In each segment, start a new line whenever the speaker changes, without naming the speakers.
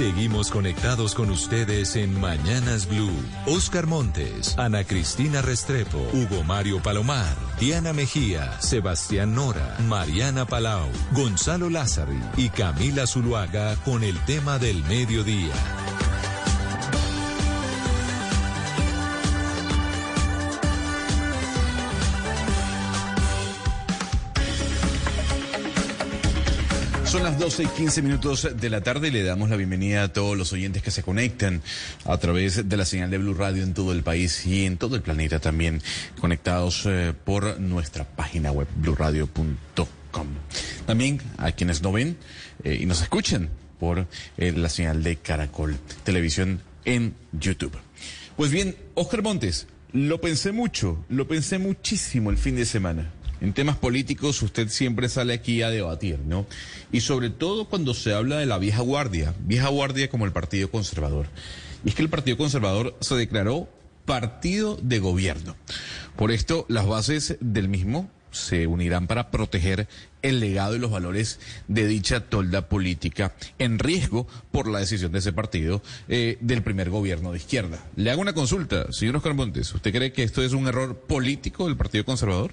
Seguimos conectados con ustedes en Mañanas Blue. Oscar Montes, Ana Cristina Restrepo, Hugo Mario Palomar, Diana Mejía, Sebastián Nora, Mariana Palau, Gonzalo Lázari y Camila Zuluaga con el tema del mediodía.
Son las 12 y 15 minutos de la tarde le damos la bienvenida a todos los oyentes que se conectan a través de la señal de Blue Radio en todo el país y en todo el planeta también conectados eh, por nuestra página web bluradio.com. También a quienes no ven eh, y nos escuchan por eh, la señal de Caracol Televisión en YouTube. Pues bien, Oscar Montes, lo pensé mucho, lo pensé muchísimo el fin de semana. En temas políticos usted siempre sale aquí a debatir, ¿no? Y sobre todo cuando se habla de la vieja guardia, vieja guardia como el Partido Conservador. Y es que el Partido Conservador se declaró partido de gobierno. Por esto, las bases del mismo se unirán para proteger el legado y los valores de dicha tolda política en riesgo por la decisión de ese partido eh, del primer gobierno de izquierda. Le hago una consulta, señor Oscar Montes. ¿Usted cree que esto es un error político del Partido Conservador?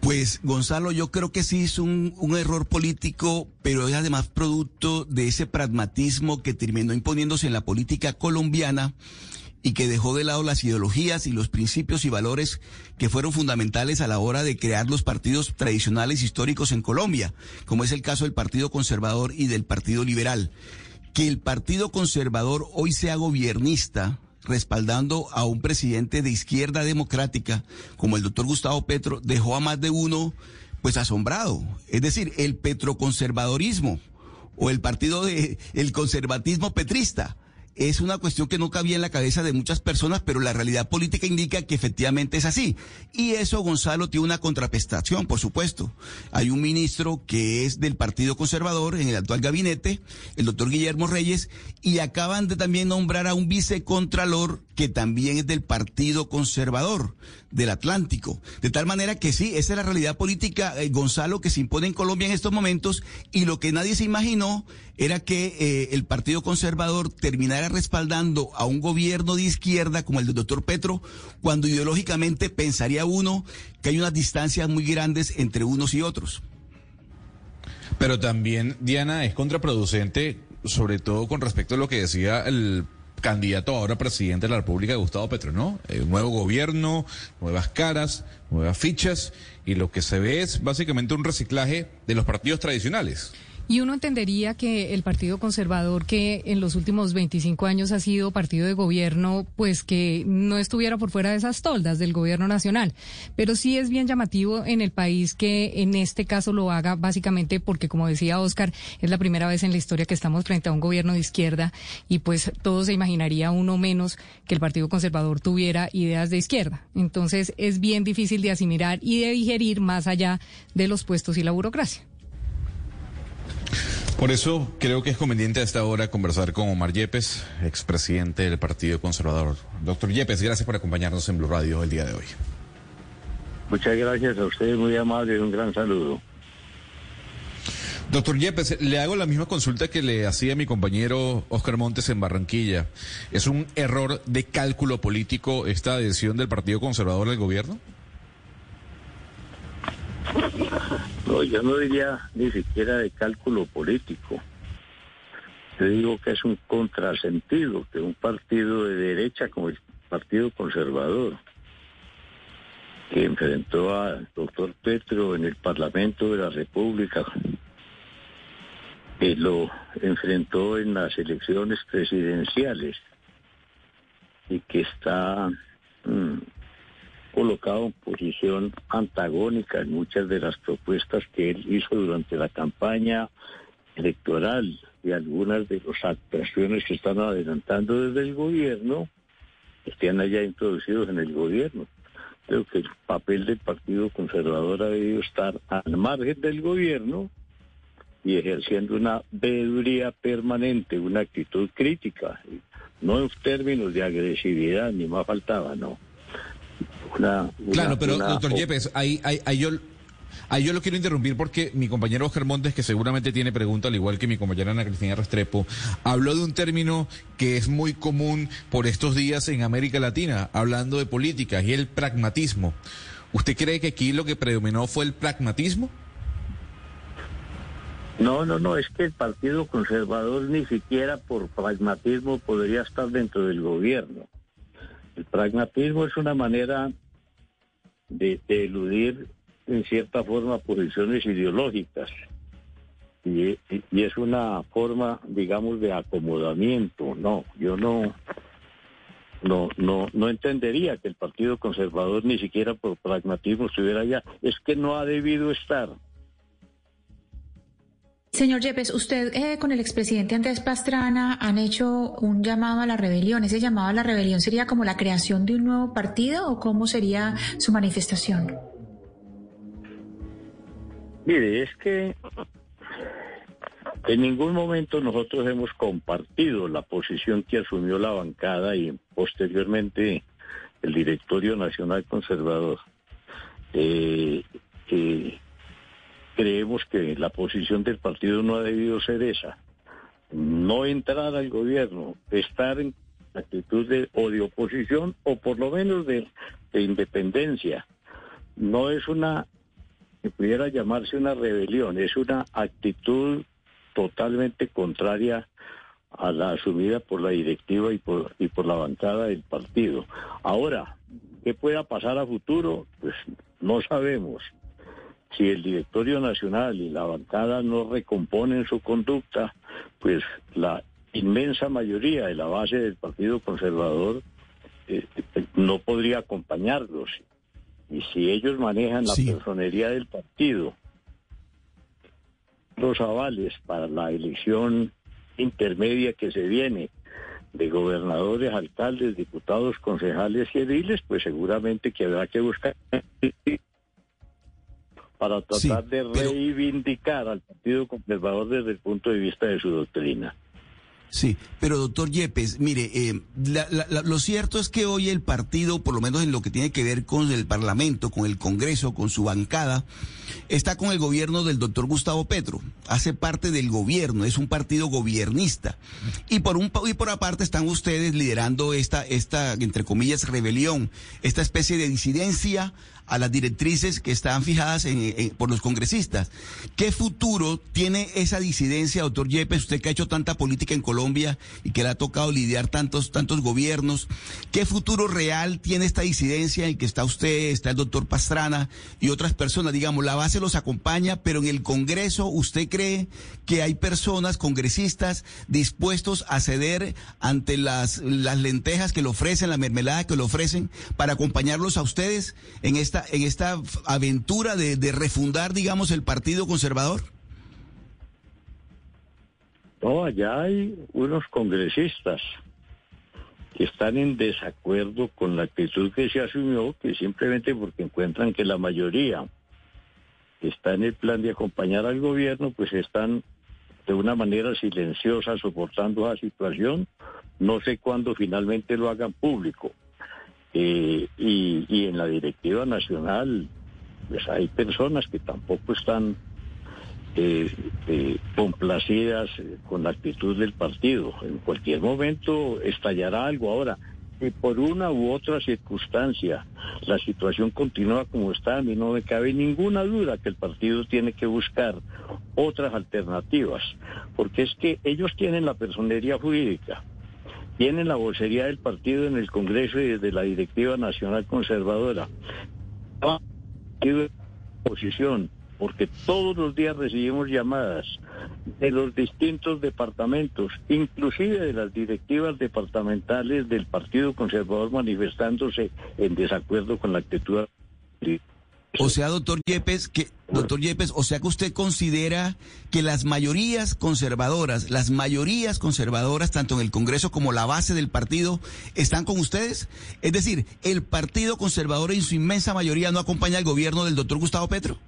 Pues Gonzalo, yo creo que sí es un, error político, pero es además producto de ese pragmatismo que terminó imponiéndose en la política colombiana y que dejó de lado las ideologías y los principios y valores que fueron fundamentales a la hora de crear los partidos tradicionales históricos en Colombia, como es el caso del Partido Conservador y del Partido Liberal. Que el Partido Conservador hoy sea gobernista, respaldando a un presidente de izquierda democrática como el doctor Gustavo Petro dejó a más de uno pues asombrado. Es decir, el petroconservadorismo o el partido de el conservatismo petrista es una cuestión que no cabía en la cabeza de muchas personas, pero la realidad política indica que efectivamente es así. Y eso, Gonzalo, tiene una contraprestación, por supuesto. Hay un ministro que es del Partido Conservador en el actual gabinete, el doctor Guillermo Reyes, y acaban de también nombrar a un vicecontralor que también es del Partido Conservador del Atlántico. De tal manera que sí, esa es la realidad política, eh, Gonzalo, que se impone en Colombia en estos momentos, y lo que nadie se imaginó era que eh, el Partido Conservador terminara respaldando a un gobierno de izquierda como el del doctor Petro, cuando ideológicamente pensaría uno que hay unas distancias muy grandes entre unos y otros.
Pero también, Diana, es contraproducente, sobre todo con respecto a lo que decía el candidato ahora presidente de la República, Gustavo Petro, ¿no? Eh, nuevo gobierno, nuevas caras, nuevas fichas, y lo que se ve es básicamente un reciclaje de los partidos tradicionales.
Y uno entendería que el Partido Conservador, que en los últimos 25 años ha sido partido de gobierno, pues que no estuviera por fuera de esas toldas del gobierno nacional. Pero sí es bien llamativo en el país que en este caso lo haga básicamente porque, como decía Oscar, es la primera vez en la historia que estamos frente a un gobierno de izquierda y pues todo se imaginaría uno menos que el Partido Conservador tuviera ideas de izquierda. Entonces es bien difícil de asimilar y de digerir más allá de los puestos y la burocracia.
Por eso creo que es conveniente a esta hora conversar con Omar Yepes, expresidente del Partido Conservador. Doctor Yepes, gracias por acompañarnos en Blue Radio el día de hoy.
Muchas gracias a ustedes, muy amable y un gran saludo.
Doctor Yepes, le hago la misma consulta que le hacía mi compañero Oscar Montes en Barranquilla. ¿Es un error de cálculo político esta adhesión del Partido Conservador al gobierno?
No, yo no diría ni siquiera de cálculo político. Yo digo que es un contrasentido que un partido de derecha como el Partido Conservador, que enfrentó al doctor Petro en el Parlamento de la República, que lo enfrentó en las elecciones presidenciales y que está mm, colocado en posición antagónica en muchas de las propuestas que él hizo durante la campaña electoral y algunas de las actuaciones que están adelantando desde el gobierno están allá introducidos en el gobierno. Creo que el papel del Partido Conservador ha debido estar al margen del gobierno y ejerciendo una veeduría permanente, una actitud crítica, no en términos de agresividad, ni más faltaba, no
claro, pero doctor Yepes, ahí, ahí, yo, Ahí yo lo quiero interrumpir porque mi compañero Oscar Montes, que seguramente tiene pregunta, al igual que mi compañera Ana Cristina Restrepo, habló de un término que es muy común por estos días en América Latina, hablando de política, y el pragmatismo. ¿Usted cree que aquí lo que predominó fue el pragmatismo?
No, no, no, es que el Partido Conservador ni siquiera por pragmatismo podría estar dentro del gobierno. El pragmatismo es una manera de, eludir en cierta forma posiciones ideológicas y, y, es una forma, digamos, de acomodamiento. No, yo no, no, no, no entendería que el Partido Conservador ni siquiera por pragmatismo estuviera allá. Es que no ha debido estar.
Señor Yepes, usted eh, con el expresidente Andrés Pastrana han hecho un llamado a la rebelión. ¿Ese llamado a la rebelión sería como la creación de un nuevo partido o cómo sería su manifestación?
Mire, es que en ningún momento nosotros hemos compartido la posición que asumió la bancada y posteriormente el Directorio Nacional Conservador. Eh, eh, creemos que la posición del partido no ha debido ser esa. No entrar al gobierno, estar en actitud de o de oposición o por lo menos de, independencia. No es una, que pudiera llamarse una rebelión, es una actitud totalmente contraria a la asumida por la directiva y por, y por la bancada del partido. Ahora, ¿qué pueda pasar a futuro? Pues no sabemos si el directorio nacional y la bancada no recomponen su conducta, pues la inmensa mayoría de la base del Partido Conservador eh, no podría acompañarlos. Y si ellos manejan la personería del partido, los avales para la elección intermedia que se viene de gobernadores, alcaldes, diputados, concejales y ediles, pues seguramente que habrá que buscar para tratar de reivindicar al Partido Conservador desde el punto de vista de su doctrina.
Sí, pero doctor Yepes, mire, eh, lo cierto es que hoy el partido, por lo menos en lo que tiene que ver con el Parlamento, con el Congreso, con su bancada, está con el gobierno del doctor Gustavo Petro. Hace parte del gobierno, es un partido gobiernista. Y por un y por aparte están ustedes liderando esta, esta, entre comillas, rebelión, esta especie de disidencia a las directrices que están fijadas por los congresistas. ¿Qué futuro tiene esa disidencia, doctor Yepes, usted que ha hecho tanta política en Colombia y que le ha tocado lidiar tantos, tantos gobiernos? ¿Qué futuro real tiene esta disidencia en que está usted, está el doctor Pastrana y otras personas? Digamos, la base los acompaña, pero en el Congreso, ¿usted cree que hay personas, congresistas, dispuestos a ceder ante las, las lentejas que le ofrecen, la mermelada que le ofrecen, para acompañarlos a ustedes en esta en esta aventura de, refundar, digamos, el Partido Conservador?
No, allá hay unos congresistas que están en desacuerdo con la actitud que se asumió, que simplemente porque encuentran que la mayoría está en el plan de acompañar al gobierno, pues están de una manera silenciosa soportando la situación. No sé cuándo finalmente lo hagan público. Eh, y, en la directiva nacional, pues hay personas que tampoco están eh, eh, complacidas con la actitud del partido. En cualquier momento estallará algo. Ahora, que por una u otra circunstancia la situación continúa como está, a mí no me cabe ninguna duda que el partido tiene que buscar otras alternativas, porque es que ellos tienen la personería jurídica tienen la vocería del partido en el Congreso y desde la Directiva Nacional Conservadora. Posición, porque todos los días recibimos llamadas de los distintos departamentos, inclusive de las directivas departamentales del Partido Conservador manifestándose en desacuerdo con la actitud.
O sea, doctor Yepes, que doctor Yepes, o sea que usted considera que las mayorías conservadoras, las mayorías conservadoras, tanto en el Congreso como la base del partido, están con ustedes. Es decir, el Partido Conservador en su inmensa mayoría no acompaña al gobierno del doctor Gustavo Petro.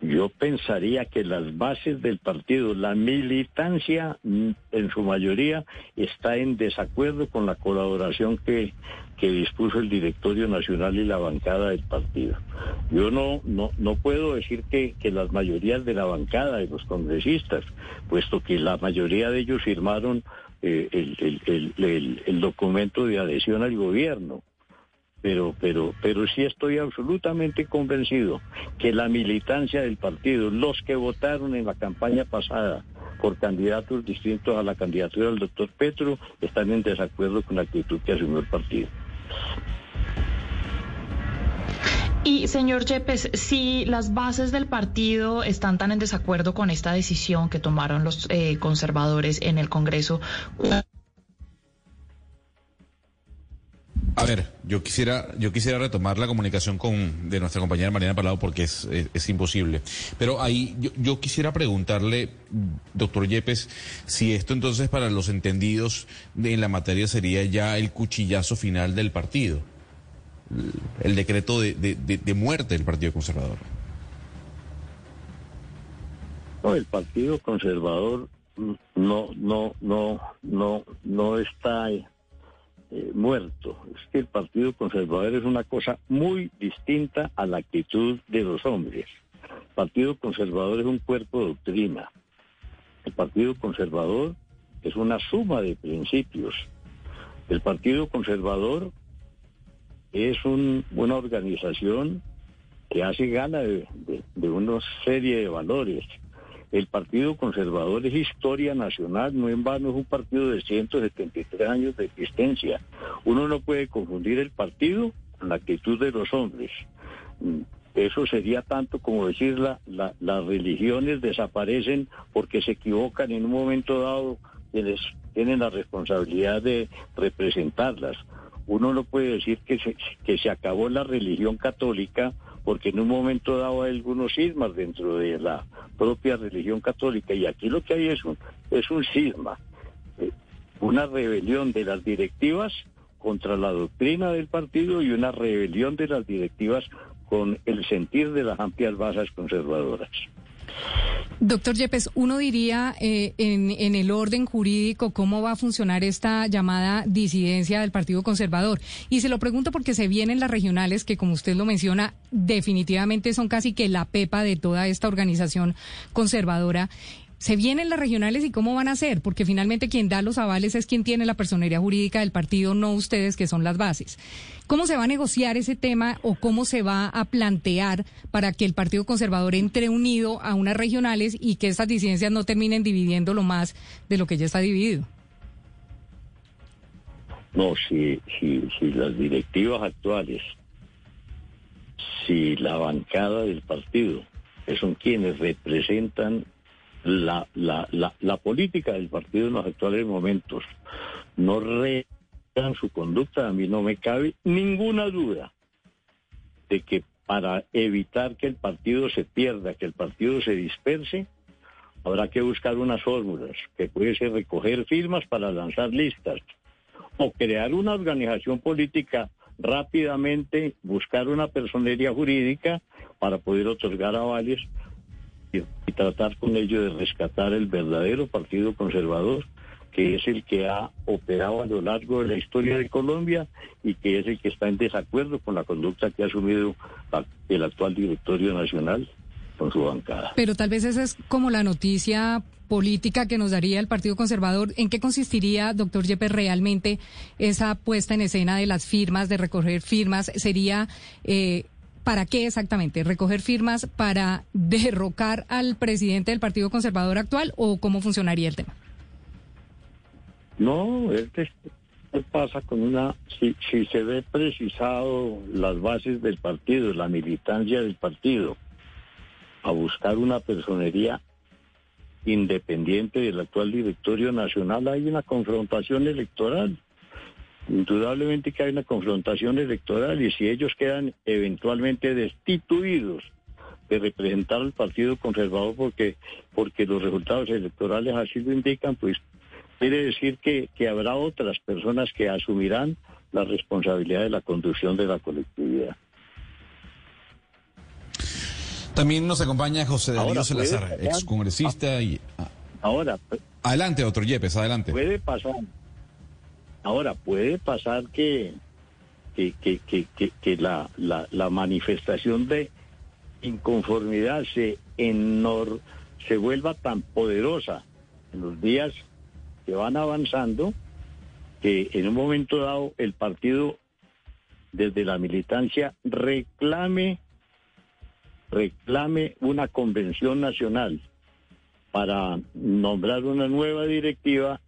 Yo pensaría que las bases del partido, la militancia mm, en su mayoría está en desacuerdo con la colaboración que, dispuso el directorio nacional y la bancada del partido. Yo no, no, no puedo decir que, las mayorías de la bancada, de los congresistas, puesto que la mayoría de ellos firmaron eh, el documento de adhesión al gobierno pero, pero, pero sí estoy absolutamente convencido que la militancia del partido, los que votaron en la campaña pasada por candidatos distintos a la candidatura del doctor Petro, están en desacuerdo con la actitud que asumió el partido.
Y señor Yepes, si las bases del partido están tan en desacuerdo con esta decisión que tomaron los eh, conservadores en el Congreso,
A ver, yo quisiera, yo quisiera retomar la comunicación con de nuestra compañera Mariana Palau porque es, es, imposible. Pero ahí yo, yo, quisiera preguntarle, doctor Yepes, si esto entonces para los entendidos en la materia sería ya el cuchillazo final del partido, el decreto de, de, de, de muerte del Partido Conservador.
No, el Partido Conservador no, no, no, no, no está eh, muerto. Es que el Partido Conservador es una cosa muy distinta a la actitud de los hombres. El Partido Conservador es un cuerpo de doctrina. El Partido Conservador es una suma de principios. El Partido Conservador es una organización que hace gana de, de una serie de valores el Partido Conservador es historia nacional, no en vano es un partido de 173 años de existencia. Uno no puede confundir el partido con la actitud de los hombres. Mm, eso sería tanto como decir la, las religiones desaparecen porque se equivocan en un momento dado quienes tienen la responsabilidad de representarlas. Uno no puede decir que se, que se acabó la religión católica porque en un momento dado hay algunos sismas dentro de la propia religión católica y aquí lo que hay es un, es un sisma, eh, una rebelión de las directivas contra la doctrina del partido y una rebelión de las directivas con el sentir de las amplias bases conservadoras.
Doctor Yepes, uno diría eh, en, en, el orden jurídico cómo va a funcionar esta llamada disidencia del Partido Conservador. Y se lo pregunto porque se vienen las regionales que, como usted lo menciona, definitivamente son casi que la pepa de toda esta organización conservadora. ¿Se vienen las regionales y cómo van a ser? Porque finalmente quien da los avales es quien tiene la personería jurídica del partido, no ustedes que son las bases. ¿Cómo se va a negociar ese tema o cómo se va a plantear para que el Partido Conservador entre unido a unas regionales y que estas disidencias no terminen dividiendo lo más de lo que ya está dividido?
No, si, si, si las directivas actuales, si la bancada del partido, que son quienes representan la, la, la, la política del partido en los actuales momentos no rean su conducta, a mí no me cabe ninguna duda de que para evitar que el partido se pierda, que el partido se disperse, habrá que buscar unas fórmulas, que puede ser recoger firmas para lanzar listas, o crear una organización política rápidamente, buscar una personería jurídica para poder otorgar avales y tratar con ello de rescatar el verdadero Partido Conservador, que es el que ha operado a lo largo de la historia de Colombia y que es el que está en desacuerdo con la conducta que ha asumido el actual directorio nacional con su bancada.
Pero tal vez esa es como la noticia política que nos daría el Partido Conservador. ¿En qué consistiría, doctor Yepes, realmente esa puesta en escena de las firmas, de recoger firmas? ¿Sería eh, ¿Para qué exactamente? ¿Recoger firmas para derrocar al presidente del Partido Conservador actual o cómo funcionaría el tema?
No, es que pasa con una, si, si se ve precisado las bases del partido, la militancia del partido, a buscar una personería independiente del actual directorio nacional, hay una confrontación electoral. Indudablemente que hay una confrontación electoral y si ellos quedan eventualmente destituidos de representar al Partido Conservador porque, porque los resultados electorales así lo indican, pues quiere decir que, que habrá otras personas que asumirán la responsabilidad de la conducción de la colectividad.
También nos acompaña José Darío Salazar, excongresista y...
Ah. Ahora...
Adelante, doctor Yepes, adelante.
Puede pasar. Ahora, puede pasar que, que, que, que, la, la, la, manifestación de inconformidad se, enor, se vuelva tan poderosa en los días que van avanzando que en un momento dado el partido desde la militancia reclame reclame una convención nacional para nombrar una nueva directiva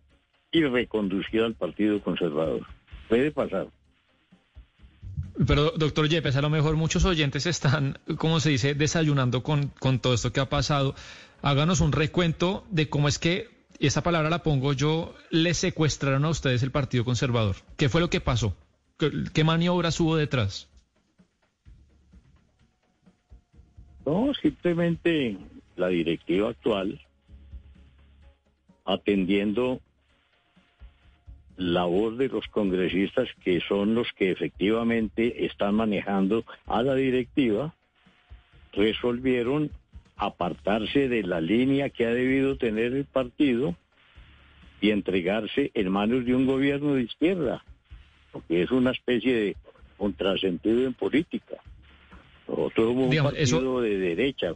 y reconducir al Partido Conservador. Puede pasar.
Pero, doctor Yepes, a lo mejor muchos oyentes están, como se dice, desayunando con, con todo esto que ha pasado. Háganos un recuento de cómo es que, y esa palabra la pongo yo, le secuestraron a ustedes el Partido Conservador. ¿Qué fue lo que pasó? ¿Qué, maniobras hubo detrás?
No, simplemente la directiva actual, atendiendo la voz de los congresistas que son los que efectivamente están manejando a la directiva, resolvieron apartarse de la línea que ha debido tener el partido y entregarse en manos de un gobierno de izquierda, porque es una especie de contrasentido en política. Nosotros somos un partido de derecha.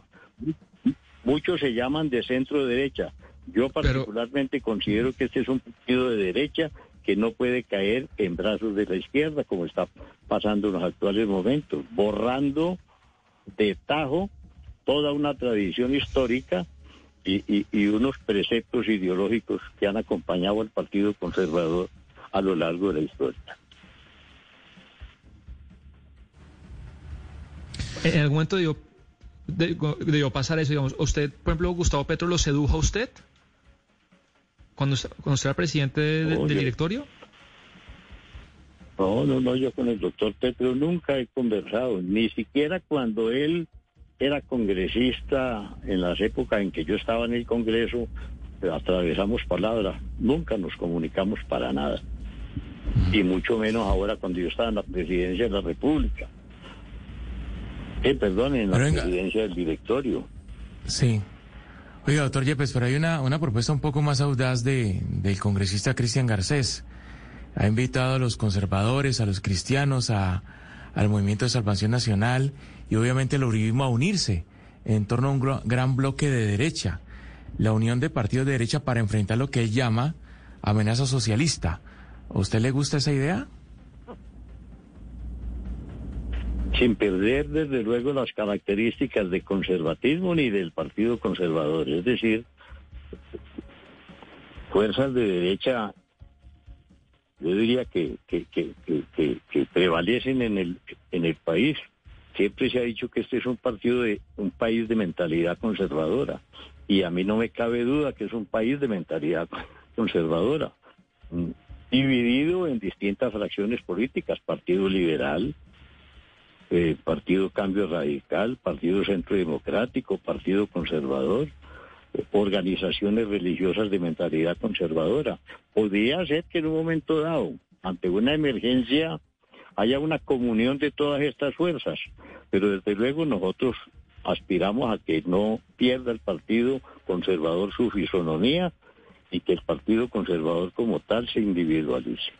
Muchos se llaman de centro derecha. Yo particularmente considero que este es un partido de derecha que no puede caer en brazos de la izquierda, como está pasando en los actuales momentos, borrando de tajo toda una tradición histórica y, unos preceptos ideológicos que han acompañado al Partido Conservador a lo largo de la historia.
En algún momento debió, pasar eso, digamos, ¿usted, por ejemplo, Gustavo Petro lo sedujo a usted? Cuando, cuando era presidente del directorio?
No, no, no, yo con el doctor Petro nunca he conversado, ni siquiera cuando él era congresista en las épocas en que yo estaba en el Congreso, atravesamos palabras, nunca nos comunicamos para nada, y mucho menos ahora cuando yo estaba en la presidencia de la República. Eh, perdón, en la presidencia del directorio.
Sí. Oiga, doctor Yepes, pero hay una, una propuesta un poco más audaz de, del congresista Cristian Garcés. Ha invitado a los conservadores, a los cristianos, a, al Movimiento de Salvación Nacional y obviamente el uribismo a unirse en torno a un gran bloque de derecha, la unión de partidos de derecha para enfrentar lo que él llama amenaza socialista. ¿A usted le gusta esa idea?
Sin perder desde luego las características de conservatismo ni del Partido Conservador, es decir, fuerzas de derecha, yo diría que, que, que, que, prevalecen en el, en el país. Siempre se ha dicho que este es un partido de un país de mentalidad conservadora y a mí no me cabe duda que es un país de mentalidad conservadora, mm, dividido en distintas fracciones políticas, Partido Liberal, eh, Partido Cambio Radical, Partido Centro Democrático, Partido Conservador, eh, organizaciones religiosas de mentalidad conservadora. Podría ser que en un momento dado, ante una emergencia, haya una comunión de todas estas fuerzas, pero desde luego nosotros aspiramos a que no pierda el Partido Conservador su fisonomía y que el Partido Conservador como tal se individualice.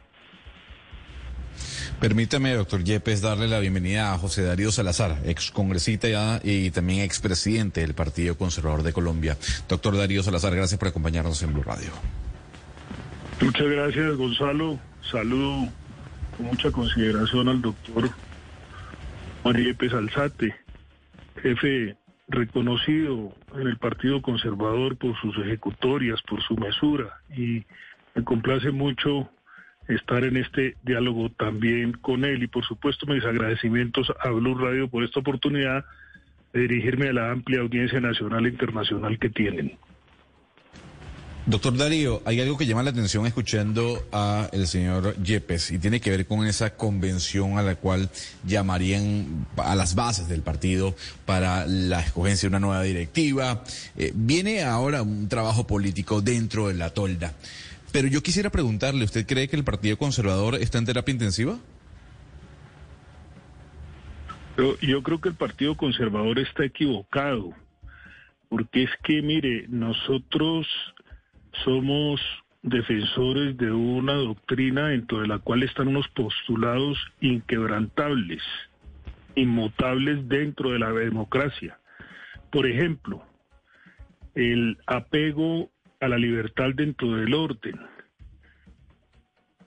Permítame, doctor Yepes, darle la bienvenida a José Darío Salazar, ex congresista y también expresidente del Partido Conservador de Colombia. Doctor Darío Salazar, gracias por acompañarnos en Blue Radio.
Muchas gracias, Gonzalo. Saludo con mucha consideración al doctor María Yepes Alzate, jefe reconocido en el Partido Conservador por sus ejecutorias, por su mesura, y me complace mucho estar en este diálogo también con él y por supuesto mis agradecimientos a Blue Radio por esta oportunidad de dirigirme a la amplia audiencia nacional e internacional que tienen.
Doctor Darío, hay algo que llama la atención escuchando a el señor Yepes y tiene que ver con esa convención a la cual llamarían a las bases del partido para la escogencia de una nueva directiva. Eh, viene ahora un trabajo político dentro de la tolda. Pero yo quisiera preguntarle, ¿usted cree que el Partido Conservador está en terapia intensiva?
Yo, creo que el Partido Conservador está equivocado, porque es que, mire, nosotros somos defensores de una doctrina dentro de la cual están unos postulados inquebrantables, inmutables dentro de la democracia. Por ejemplo, el apego a la libertad dentro del orden.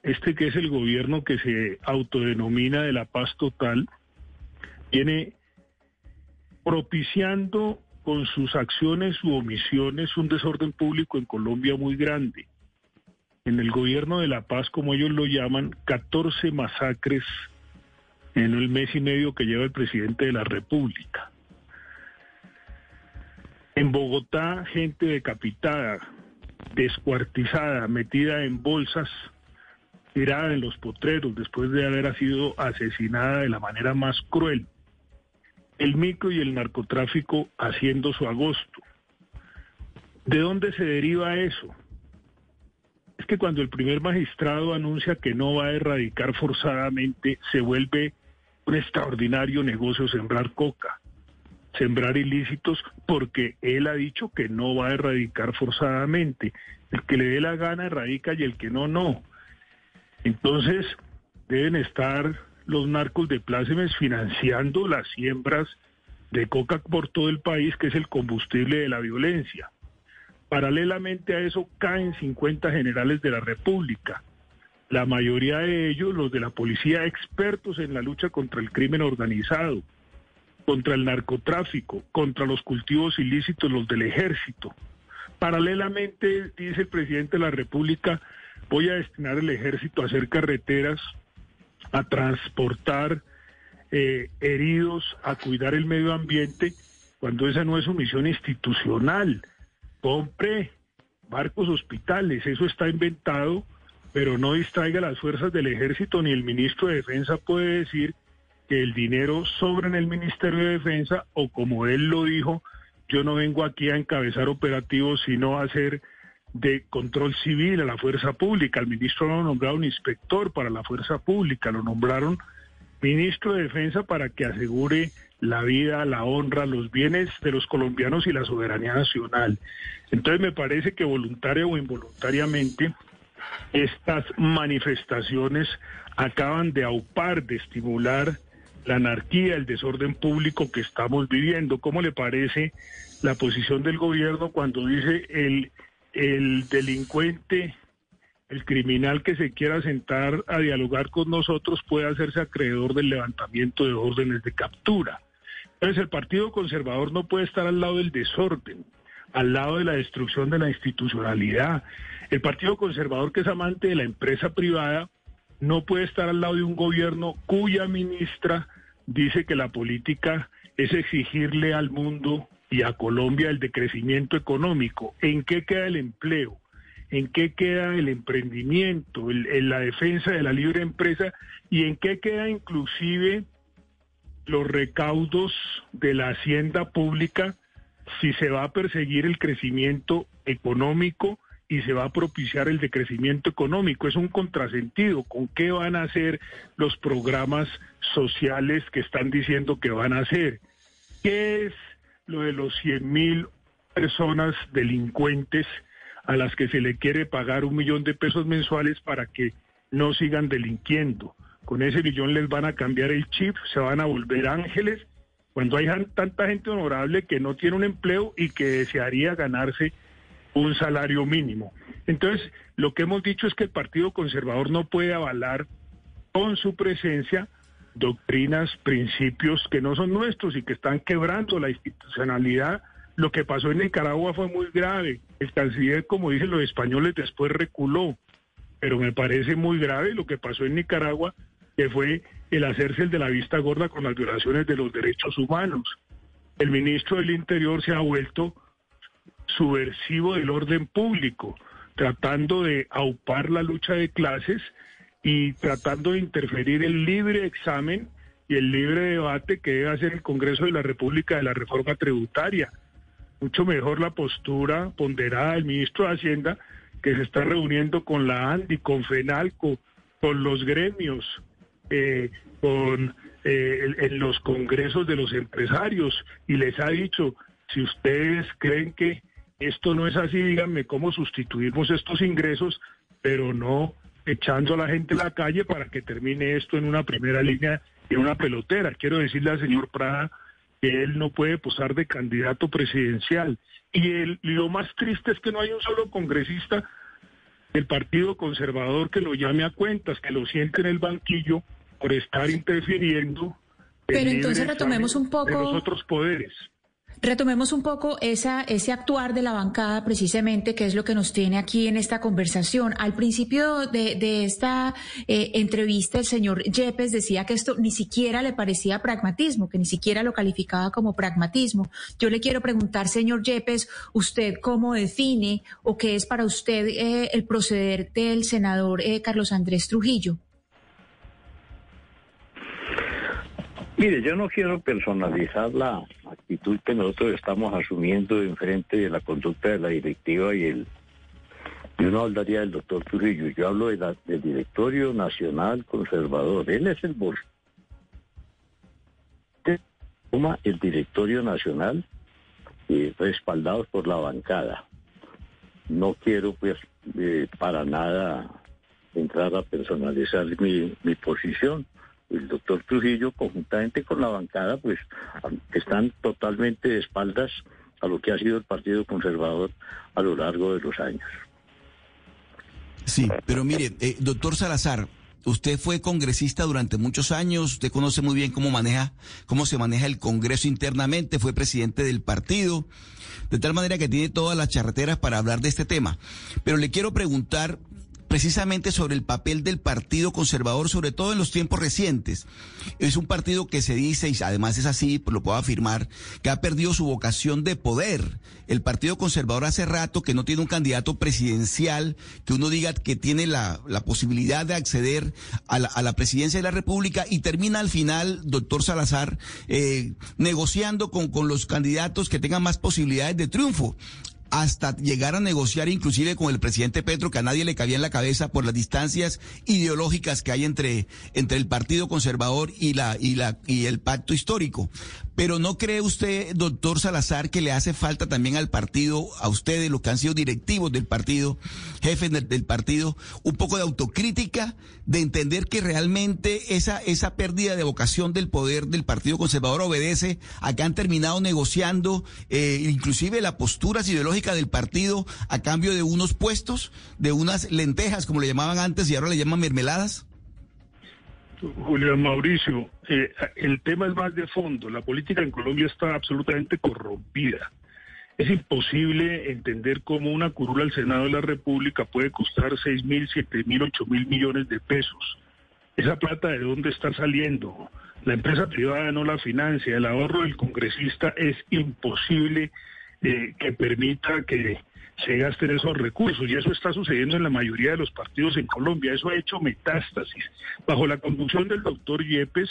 Este que es el gobierno que se autodenomina de la paz total, viene propiciando con sus acciones u omisiones un desorden público en Colombia muy grande. En el gobierno de la paz, como ellos lo llaman, 14 masacres en el mes y medio que lleva el presidente de la República. En Bogotá, gente decapitada, descuartizada, metida en bolsas, tirada en los potreros después de haber sido asesinada de la manera más cruel. El micro y el narcotráfico haciendo su agosto. ¿De dónde se deriva eso? Es que cuando el primer magistrado anuncia que no va a erradicar forzadamente, se vuelve un extraordinario negocio sembrar coca sembrar ilícitos porque él ha dicho que no va a erradicar forzadamente. El que le dé la gana erradica y el que no, no. Entonces deben estar los narcos de plácemes financiando las siembras de coca por todo el país, que es el combustible de la violencia. Paralelamente a eso caen 50 generales de la República, la mayoría de ellos los de la policía expertos en la lucha contra el crimen organizado contra el narcotráfico, contra los cultivos ilícitos, los del ejército. Paralelamente, dice el presidente de la República, voy a destinar el ejército a hacer carreteras, a transportar eh, heridos, a cuidar el medio ambiente, cuando esa no es su misión institucional. Compre barcos hospitales, eso está inventado, pero no distraiga las fuerzas del ejército, ni el ministro de Defensa puede decir que el dinero sobra en el Ministerio de Defensa o como él lo dijo, yo no vengo aquí a encabezar operativos, sino a hacer de control civil a la fuerza pública. El ministro lo nombrado un inspector para la fuerza pública, lo nombraron ministro de Defensa para que asegure la vida, la honra, los bienes de los colombianos y la soberanía nacional. Entonces me parece que voluntaria o involuntariamente estas manifestaciones acaban de aupar, de estimular la anarquía, el desorden público que estamos viviendo. ¿Cómo le parece la posición del gobierno cuando dice el, el delincuente, el criminal que se quiera sentar a dialogar con nosotros puede hacerse acreedor del levantamiento de órdenes de captura? Entonces el Partido Conservador no puede estar al lado del desorden, al lado de la destrucción de la institucionalidad. El Partido Conservador, que es amante de la empresa privada, no puede estar al lado de un gobierno cuya ministra dice que la política es exigirle al mundo y a Colombia el decrecimiento económico. ¿En qué queda el empleo? ¿En qué queda el emprendimiento, en la defensa de la libre empresa? ¿Y en qué queda inclusive los recaudos de la hacienda pública si se va a perseguir el crecimiento económico y se va a propiciar el decrecimiento económico. Es un contrasentido. ¿Con qué van a hacer los programas sociales que están diciendo que van a hacer? ¿Qué es lo de los 100 mil personas delincuentes a las que se le quiere pagar un millón de pesos mensuales para que no sigan delinquiendo? Con ese millón les van a cambiar el chip, se van a volver ángeles, cuando hay tanta gente honorable que no tiene un empleo y que desearía ganarse un salario mínimo. Entonces, lo que hemos dicho es que el Partido Conservador no puede avalar con su presencia doctrinas, principios que no son nuestros y que están quebrando la institucionalidad. Lo que pasó en Nicaragua fue muy grave. El canciller, como dicen los españoles, después reculó. Pero me parece muy grave lo que pasó en Nicaragua, que fue el hacerse el de la vista gorda con las violaciones de los derechos humanos. El ministro del Interior se ha vuelto subversivo del orden público, tratando de aupar la lucha de clases y tratando de interferir el libre examen y el libre debate que debe hacer el Congreso de la República de la reforma tributaria. Mucho mejor la postura ponderada del ministro de Hacienda que se está reuniendo con la ANDI, con FENALCO, con los gremios, eh, con eh, en los congresos de los empresarios y les ha dicho, si ustedes creen que esto no es así, díganme cómo sustituimos estos ingresos, pero no echando a la gente a la calle para que termine esto en una primera línea, en una pelotera. Quiero decirle al señor Prada que él no puede posar de candidato presidencial. Y, el, lo más triste es que no hay un solo congresista del Partido Conservador que lo llame a cuentas, que lo siente en el banquillo por estar interfiriendo.
Pero entonces retomemos un poco.
De los otros poderes.
Retomemos un poco esa, ese actuar de la bancada precisamente, que es lo que nos tiene aquí en esta conversación. Al principio de, esta eh, entrevista, el señor Yepes decía que esto ni siquiera le parecía pragmatismo, que ni siquiera lo calificaba como pragmatismo. Yo le quiero preguntar, señor Yepes, ¿usted cómo define o qué es para usted eh, el proceder del senador eh, Carlos Andrés Trujillo?
Mire, yo no quiero personalizar la actitud que nosotros estamos asumiendo en frente de la conducta de la directiva y el y uno hablaría del doctor Trujillo. Yo hablo de del directorio nacional conservador. Él es el voz. Toma el directorio nacional eh, respaldados por la bancada. No quiero pues eh, para nada entrar a personalizar mi, mi posición el doctor Trujillo, conjuntamente con la bancada, pues están totalmente de espaldas a lo que ha sido el Partido Conservador a lo largo de los años.
Sí, pero mire, eh, doctor Salazar, usted fue congresista durante muchos años, usted conoce muy bien cómo maneja, cómo se maneja el Congreso internamente, fue presidente del partido, de tal manera que tiene todas las charreteras para hablar de este tema. Pero le quiero preguntar precisamente sobre el papel del Partido Conservador, sobre todo en los tiempos recientes. Es un partido que se dice, y además es así, lo puedo afirmar, que ha perdido su vocación de poder. El Partido Conservador hace rato que no tiene un candidato presidencial, que uno diga que tiene la, posibilidad de acceder a la, presidencia de la República y termina al final, doctor Salazar, eh, negociando con los candidatos que tengan más posibilidades de triunfo hasta llegar a negociar inclusive con el presidente Petro, que a nadie le cabía en la cabeza por las distancias ideológicas que hay entre, entre el Partido Conservador y, la, y, la, y el pacto histórico. Pero ¿no cree usted, doctor Salazar, que le hace falta también al partido, a ustedes, los que han sido directivos del partido, jefes del, partido, un poco de autocrítica, de entender que realmente esa, esa pérdida de vocación del poder del Partido Conservador obedece a que han terminado negociando eh, inclusive las posturas ideológicas del partido a cambio de unos puestos, de unas lentejas, como le llamaban antes y ahora le llaman mermeladas?
Julián Mauricio, eh, el tema es más de fondo. La política en Colombia está absolutamente corrompida. Es imposible entender cómo una curula al Senado de la República puede costar seis mil, siete mil, ocho mil millones de pesos. Esa plata de dónde está saliendo. La empresa privada no la financia. El ahorro del congresista es imposible eh, que permita que se gasten esos recursos. Y eso está sucediendo en la mayoría de los partidos en Colombia. Eso ha hecho metástasis. Bajo la conducción del doctor Yepes,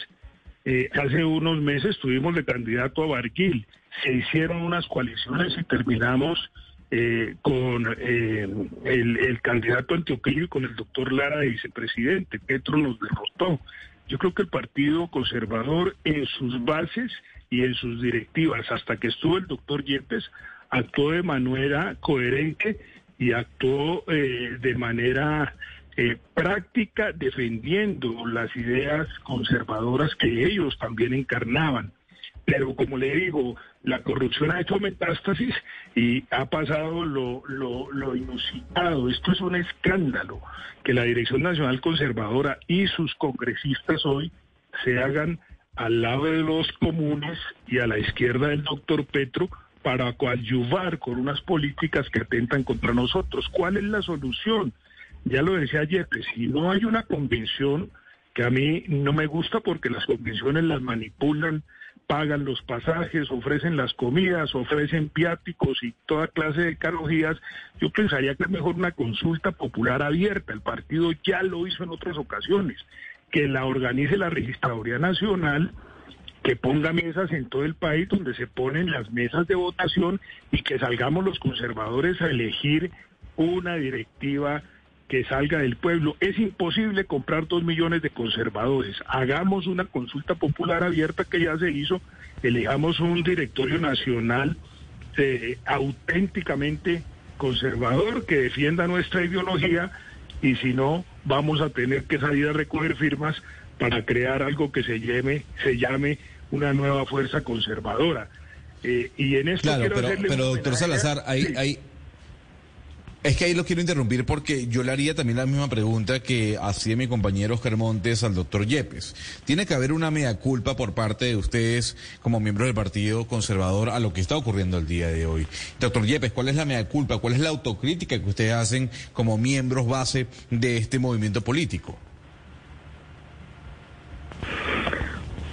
eh, hace unos meses tuvimos de candidato a Barquil. Se hicieron unas coaliciones y terminamos eh, con eh, el, candidato antioqueño y con el doctor Lara de vicepresidente. Petro nos derrotó. Yo creo que el Partido Conservador en sus bases y en sus directivas, hasta que estuvo el doctor Yepes, actuó de manera coherente y actuó eh, de manera eh, práctica defendiendo las ideas conservadoras que ellos también encarnaban. Pero como le digo, la corrupción ha hecho metástasis y ha pasado lo, lo, lo, inusitado. Esto es un escándalo que la Dirección Nacional Conservadora y sus congresistas hoy se hagan al lado de los comunes y a la izquierda del doctor Petro para coadyuvar con unas políticas que atentan contra nosotros. ¿Cuál es la solución? Ya lo decía ayer, si no hay una convención, que a mí no me gusta porque las convenciones las manipulan, pagan los pasajes, ofrecen las comidas, ofrecen piáticos y toda clase de carogías, yo pensaría que es mejor una consulta popular abierta. El partido ya lo hizo en otras ocasiones, que la organice la Registraduría Nacional que ponga mesas en todo el país donde se ponen las mesas de votación y que salgamos los conservadores a elegir una directiva que salga del pueblo. Es imposible comprar dos millones de conservadores. Hagamos una consulta popular abierta que ya se hizo, elijamos un directorio nacional eh, auténticamente conservador que defienda nuestra ideología y si no, vamos a tener que salir a recoger firmas para crear algo que se llame, se llame una nueva fuerza conservadora. Eh, y en esto
claro, pero, pero doctor Salazar, hay, hay, es que ahí lo quiero interrumpir porque yo le haría también la misma pregunta que hacía mi compañero Oscar Montes al doctor Yepes. Tiene que haber una mea culpa por parte de ustedes como miembros del Partido Conservador a lo que está ocurriendo el día de hoy. Doctor Yepes, ¿cuál es la mea culpa? ¿Cuál es la autocrítica que ustedes hacen como miembros base de este movimiento político?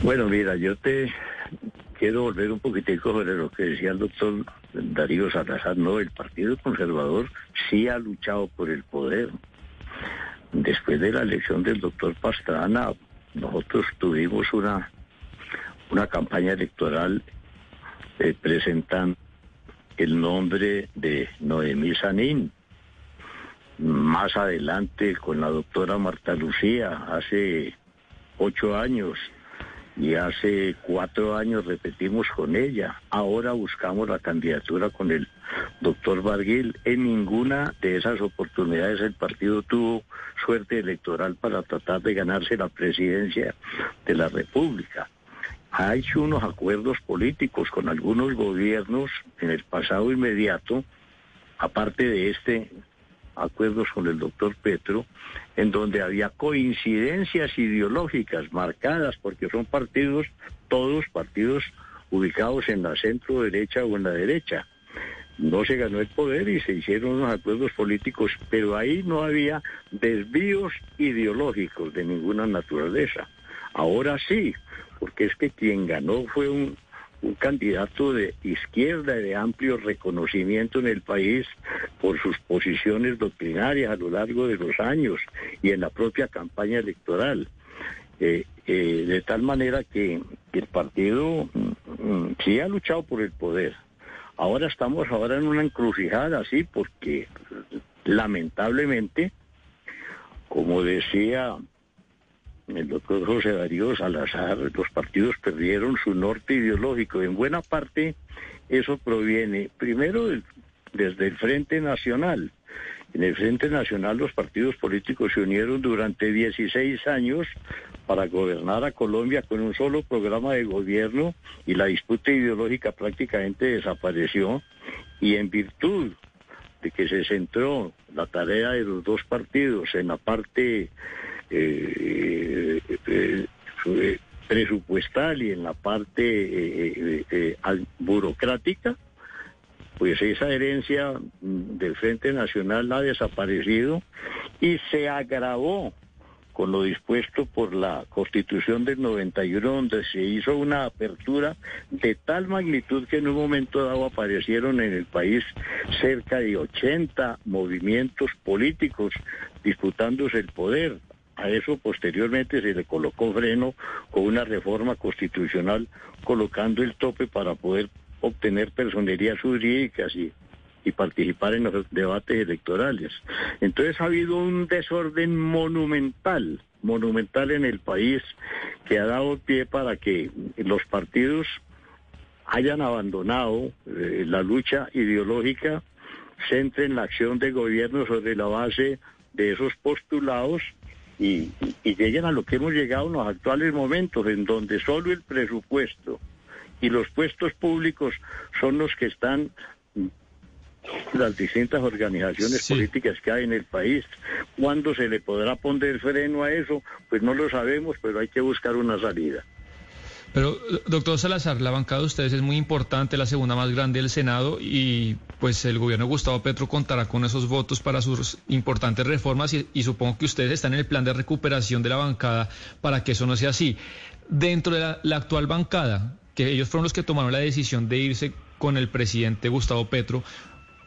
Bueno, mira, yo te quiero volver un poquitico sobre lo que decía el doctor Darío Salazar. No, el Partido Conservador sí ha luchado por el poder. Después de la elección del doctor Pastrana, nosotros tuvimos una, una campaña electoral eh, presentando el nombre de Noemí Sanín. Más adelante con la doctora Marta Lucía, hace ocho años, y hace cuatro años repetimos con ella. Ahora buscamos la candidatura con el doctor Barguil. En ninguna de esas oportunidades el partido tuvo suerte electoral para tratar de ganarse la presidencia de la República. Ha hecho unos acuerdos políticos con algunos gobiernos en el pasado inmediato, aparte de este acuerdos con el doctor Petro, en donde había coincidencias ideológicas marcadas, porque son partidos, todos partidos ubicados en la centro derecha o en la derecha. No se ganó el poder y se hicieron unos acuerdos políticos, pero ahí no había desvíos ideológicos de ninguna naturaleza. Ahora sí, porque es que quien ganó fue un, un candidato de izquierda y de amplio reconocimiento en el país por sus posiciones doctrinarias a lo largo de los años y en la propia campaña electoral. Eh, eh, de tal manera que, el partido mm, mm, sí ha luchado por el poder. Ahora estamos ahora en una encrucijada, sí, porque lamentablemente, como decía el doctor José Darío Salazar, los partidos perdieron su norte ideológico. En buena parte eso proviene primero desde el Frente Nacional. En el Frente Nacional los partidos políticos se unieron durante 16 años para gobernar a Colombia con un solo programa de gobierno y la disputa ideológica prácticamente desapareció y en virtud de que se centró la tarea de los dos partidos en la parte presupuestal y en la parte burocrática, pues esa herencia del Frente Nacional ha desaparecido y se agravó con lo dispuesto por la Constitución del 91, donde se hizo una apertura de tal magnitud que en un momento dado aparecieron en el país cerca de 80 movimientos políticos disputándose el poder. A eso posteriormente se le colocó freno con una reforma constitucional colocando el tope para poder obtener personerías jurídicas y, participar en los debates electorales. Entonces ha habido un desorden monumental, monumental en el país que ha dado pie para que los partidos hayan abandonado eh, la lucha ideológica, centren la acción de gobierno sobre la base de esos postulados y, lleguen a lo que hemos llegado en los actuales momentos, en donde solo el presupuesto y los puestos públicos son los que están las distintas organizaciones políticas que hay en el país. ¿Cuándo se le podrá poner freno a eso? Pues no lo sabemos, pero hay que buscar una salida.
Pero, doctor Salazar, la bancada de ustedes es muy importante, la segunda más grande del Senado, y pues el gobierno Gustavo Petro contará con esos votos para sus importantes reformas y, supongo que ustedes están en el plan de recuperación de la bancada para que eso no sea así. Dentro de la, actual bancada, que ellos fueron los que tomaron la decisión de irse con el presidente Gustavo Petro,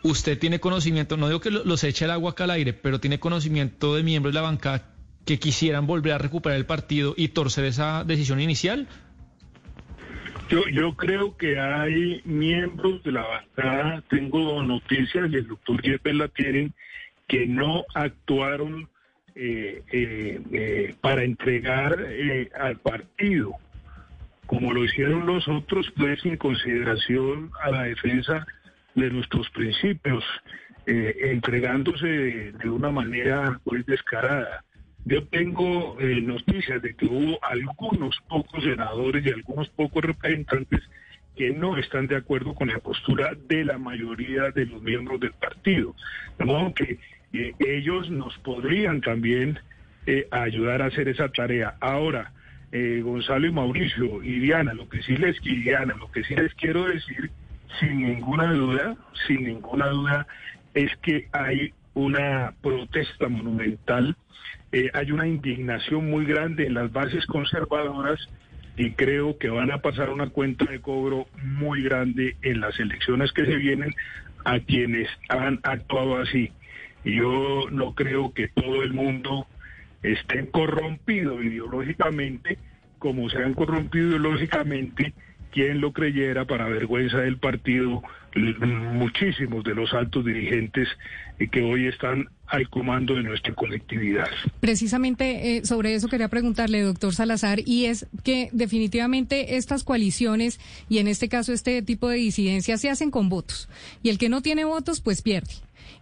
usted tiene conocimiento, no digo que los eche el agua acá al aire, pero tiene conocimiento de miembros de la bancada que quisieran volver a recuperar el partido y torcer esa decisión inicial.
Yo, yo creo que hay miembros de la bancada, tengo noticias y el doctor Yepes la tienen, que no actuaron eh, eh, eh, para entregar al partido, como lo hicieron los otros, pues sin consideración a la defensa de nuestros principios, entregándose de, una manera pues descarada. Yo tengo noticias de que hubo algunos pocos senadores y algunos pocos representantes que no están de acuerdo con la postura de la mayoría de los miembros del partido. De modo que ellos nos podrían también eh, ayudar a hacer esa tarea. Ahora, eh, Gonzalo y Mauricio y lo que sí les Diana, lo que sí les quiero decir, sin ninguna duda, sin ninguna duda, es que hay una protesta monumental, eh, hay una indignación muy grande en las bases conservadoras y creo que van a pasar una cuenta de cobro muy grande en las elecciones que se vienen a quienes han actuado así. Yo no creo que todo el mundo esté corrompido ideológicamente, como se han corrompido ideológicamente quien lo creyera para vergüenza del partido muchísimos de los altos dirigentes que hoy están al comando de nuestra colectividad.
Precisamente eh, sobre eso quería preguntarle, doctor Salazar, y es que definitivamente estas coaliciones y en este caso este tipo de disidencias se hacen con votos y el que no tiene votos pues pierde.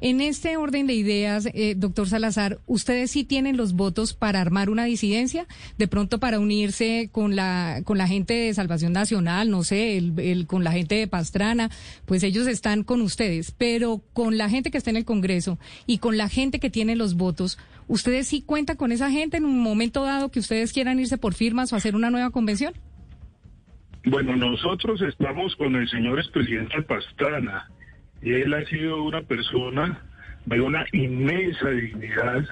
En este orden de ideas, eh, doctor Salazar, ¿ustedes sí tienen los votos para armar una disidencia? De pronto para unirse con la, con la gente de Salvación Nacional, no sé, el, con la gente de Pastrana, pues ellos están con ustedes, pero con la gente que está en el Congreso y con la gente que tiene los votos, ¿ustedes sí cuentan con esa gente en un momento dado que ustedes quieran irse por firmas o hacer una nueva convención?
Bueno, nosotros estamos con el señor expresidente Pastrana él ha sido una persona de una inmensa dignidad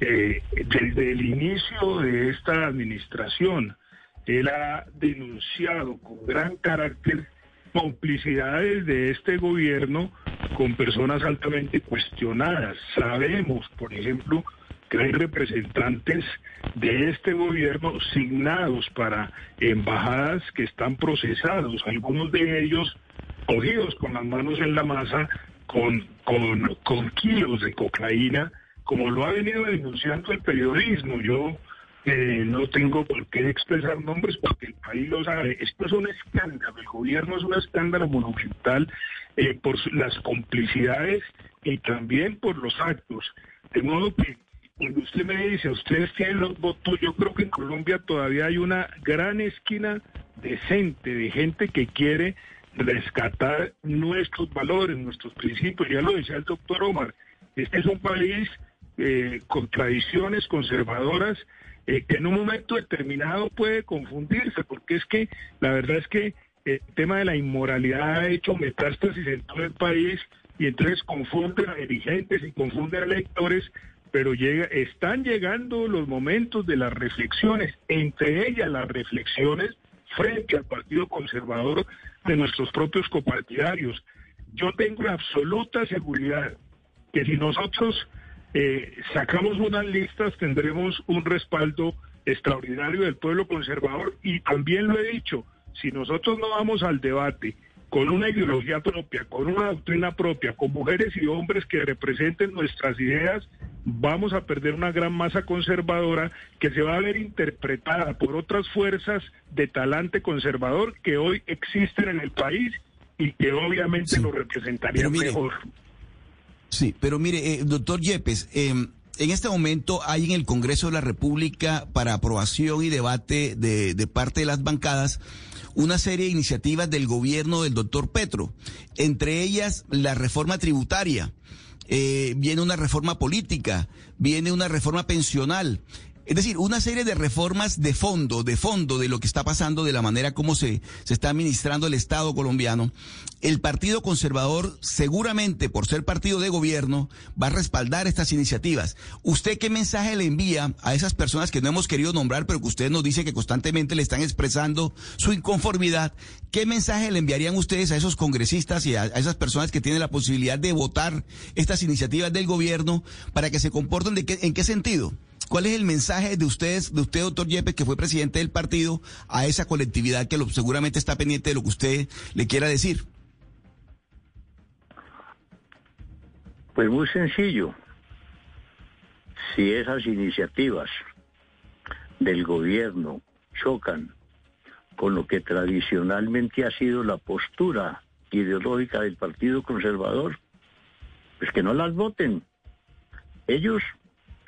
eh, desde el inicio de esta administración. Él ha denunciado con gran carácter complicidades de este gobierno con personas altamente cuestionadas. Sabemos, por ejemplo, que hay representantes de este gobierno signados para embajadas que están procesados, algunos de ellos cogidos con las manos en la masa, con, con, kilos de cocaína, como lo ha venido denunciando el periodismo. Yo eh, no tengo por qué expresar nombres porque el país lo sabe. Esto es un escándalo, el gobierno es un escándalo monumental eh, por las complicidades y también por los actos. De modo que cuando usted me dice, ustedes tienen los votos, yo creo que en Colombia todavía hay una gran esquina decente de gente que quiere rescatar nuestros valores, nuestros principios. Ya lo decía el doctor Omar, este es un país eh, con tradiciones conservadoras eh, que en un momento determinado puede confundirse, porque es que la verdad es que el tema de la inmoralidad ha hecho metástasis en todo el país y entonces confunden a dirigentes y confunden a electores, pero llega, están llegando los momentos de las reflexiones, entre ellas las reflexiones frente al Partido Conservador de nuestros propios copartidarios. Yo tengo absoluta seguridad que si nosotros eh, sacamos unas listas tendremos un respaldo extraordinario del pueblo conservador y también lo he dicho, si nosotros no vamos al debate con una ideología propia, con una doctrina propia, con mujeres y hombres que representen nuestras ideas, vamos a perder una gran masa conservadora que se va a ver interpretada por otras fuerzas de talante conservador que hoy existen en el país y que obviamente lo representarían mejor.
Sí, pero mire, eh, doctor Yepes, em, en este momento hay en el Congreso de la República para aprobación y debate de, de parte de las bancadas una serie de iniciativas del gobierno del doctor Petro, entre ellas la reforma tributaria eh, viene una reforma política, viene una reforma pensional. Es decir, una serie de reformas de fondo, de fondo de lo que está pasando, de la manera como se, se está administrando el Estado colombiano. El Partido Conservador, seguramente por ser partido de gobierno, va a respaldar estas iniciativas. ¿Usted qué mensaje le envía a esas personas que no hemos querido nombrar, pero que usted nos dice que constantemente le están expresando su inconformidad? ¿Qué mensaje le enviarían ustedes a esos congresistas y a, esas personas que tienen la posibilidad de votar estas iniciativas del gobierno para que se comporten de qué, en qué sentido? ¿Cuál es el mensaje de ustedes, de usted, doctor Yepes, que fue presidente del partido, a esa colectividad que seguramente está pendiente de lo que usted le quiera decir?
Pues muy sencillo. si esas iniciativas del gobierno chocan con lo que tradicionalmente ha sido la postura ideológica del Partido Conservador, pues que no las voten. Ellos,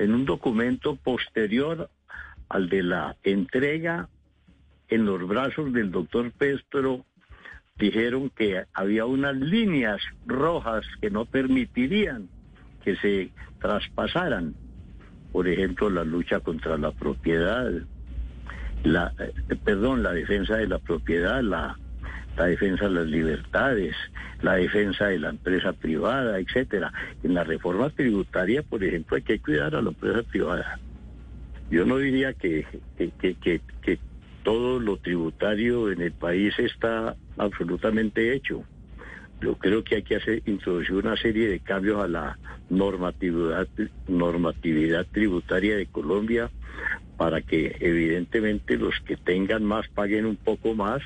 en un documento posterior al de la entrega en los brazos del doctor Pestro, dijeron que había unas líneas rojas que no permitirían que se traspasaran. Por ejemplo, la lucha contra la propiedad, la, eh, perdón, la defensa de la propiedad, la, la defensa de las libertades, la defensa de la empresa privada, etcétera. En la reforma tributaria, por ejemplo, hay que cuidar a la empresa privada. Yo no diría que, que, que, que todo lo tributario en el país está absolutamente hecho. Yo creo que hay que hacer, introducir una serie de cambios a la normatividad, normatividad tributaria de Colombia para que evidentemente los que tengan más paguen un poco más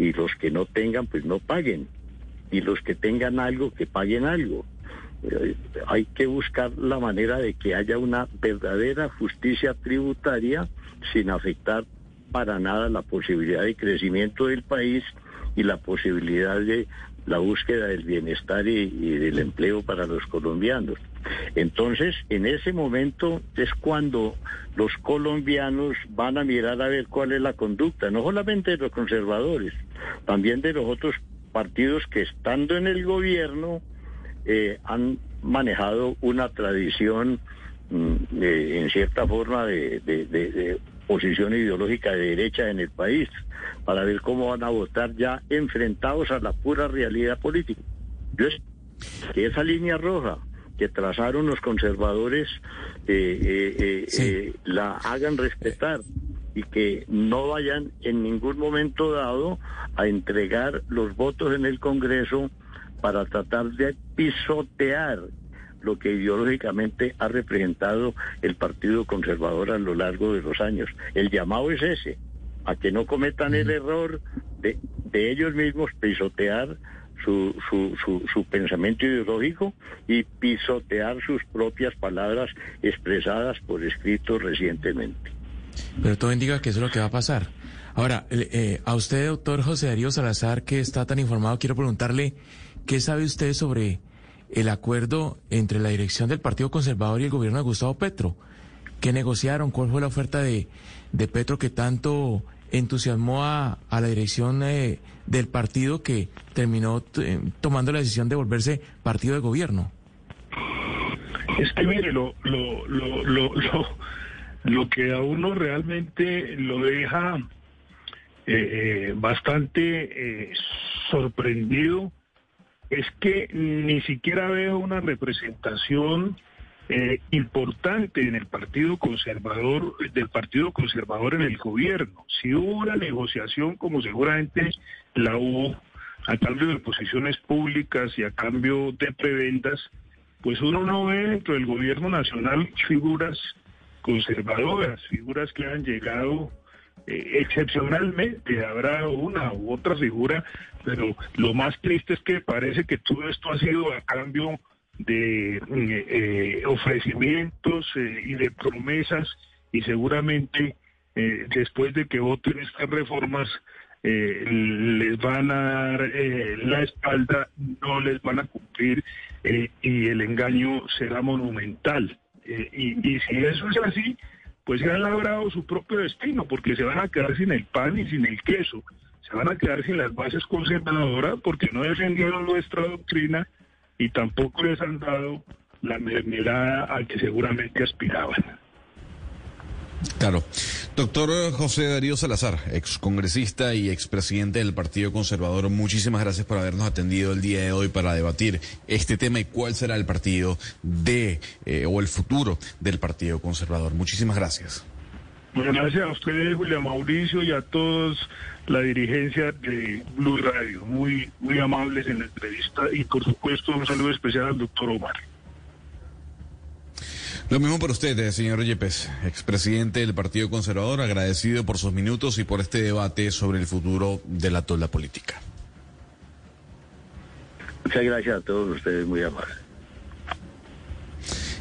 y los que no tengan pues no paguen y los que tengan algo que paguen algo. Eh, hay que buscar la manera de que haya una verdadera justicia tributaria sin afectar para nada la posibilidad de crecimiento del país y la posibilidad de la búsqueda del bienestar y, del empleo para los colombianos. Entonces, en ese momento es cuando los colombianos van a mirar a ver cuál es la conducta, no solamente de los conservadores, también de los otros partidos que estando en el gobierno eh, han manejado una tradición mm, en cierta forma de, de posición ideológica de derecha en el país para ver cómo van a votar ya enfrentados a la pura realidad política. Yo es que esa línea roja que trazaron los conservadores eh, eh, eh, la hagan respetar y que no vayan en ningún momento dado a entregar los votos en el Congreso para tratar de pisotear lo que ideológicamente ha representado el Partido Conservador a lo largo de los años. El llamado es ese, a que no cometan el error de, de ellos mismos pisotear su, su, su, su, pensamiento ideológico y pisotear sus propias palabras expresadas por escrito recientemente.
Pero todo indica que eso es lo que va a pasar. Ahora, eh, a usted, doctor José Darío Salazar, que está tan informado, quiero preguntarle, ¿qué sabe usted sobre el acuerdo entre la dirección del Partido Conservador y el gobierno de Gustavo Petro? ¿Qué negociaron? ¿Cuál fue la oferta de, de Petro que tanto entusiasmó a, a la dirección eh, del partido que terminó eh, tomando la decisión de volverse partido de gobierno?
Es que mire, lo, lo, lo, lo, lo, que a uno realmente lo deja eh, bastante sorprendido es que ni siquiera veo una representación eh, importante en el Partido Conservador, del Partido Conservador en el gobierno. Si hubo una negociación, como seguramente la hubo, a cambio de posiciones públicas y a cambio de prebendas, pues uno no ve dentro del gobierno nacional figuras conservadoras, figuras que han llegado eh, excepcionalmente, habrá una u otra figura, pero lo más triste es que parece que todo esto ha sido a cambio de eh, eh, ofrecimientos eh, y de promesas y seguramente después de que voten estas reformas les van a dar la espalda, no les van a cumplir y el engaño será monumental. Y, si eso es así, pues se han labrado su propio destino porque se van a quedar sin el pan y sin el queso, se van a quedar sin las bases conservadoras porque no defendieron nuestra doctrina y tampoco les han dado la mermelada al que seguramente aspiraban.
Claro. Doctor José Darío Salazar, excongresista y expresidente del Partido Conservador, muchísimas gracias por habernos atendido el día de hoy para debatir este tema y cuál será el partido de eh, o el futuro del Partido Conservador. Muchísimas gracias.
Muchas gracias a ustedes, William Mauricio, y a todos la dirigencia de Blue Radio. Muy, muy amables en la entrevista y, por supuesto, un saludo especial al doctor Omar.
Lo mismo para usted, eh, señor Yepes, expresidente del Partido Conservador, agradecido por sus minutos y por este debate sobre el futuro de la tola política.
Muchas gracias a todos ustedes, muy amables.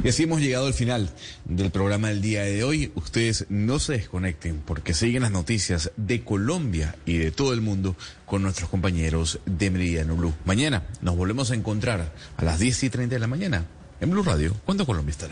Y así hemos llegado al final del programa del día de hoy. Ustedes no se desconecten porque siguen las noticias de Colombia y de todo el mundo con nuestros compañeros de Meridiano Blue. Mañana nos volvemos a encontrar a las 10 y 30 de la mañana en Blue Radio, cuando Colombia estará.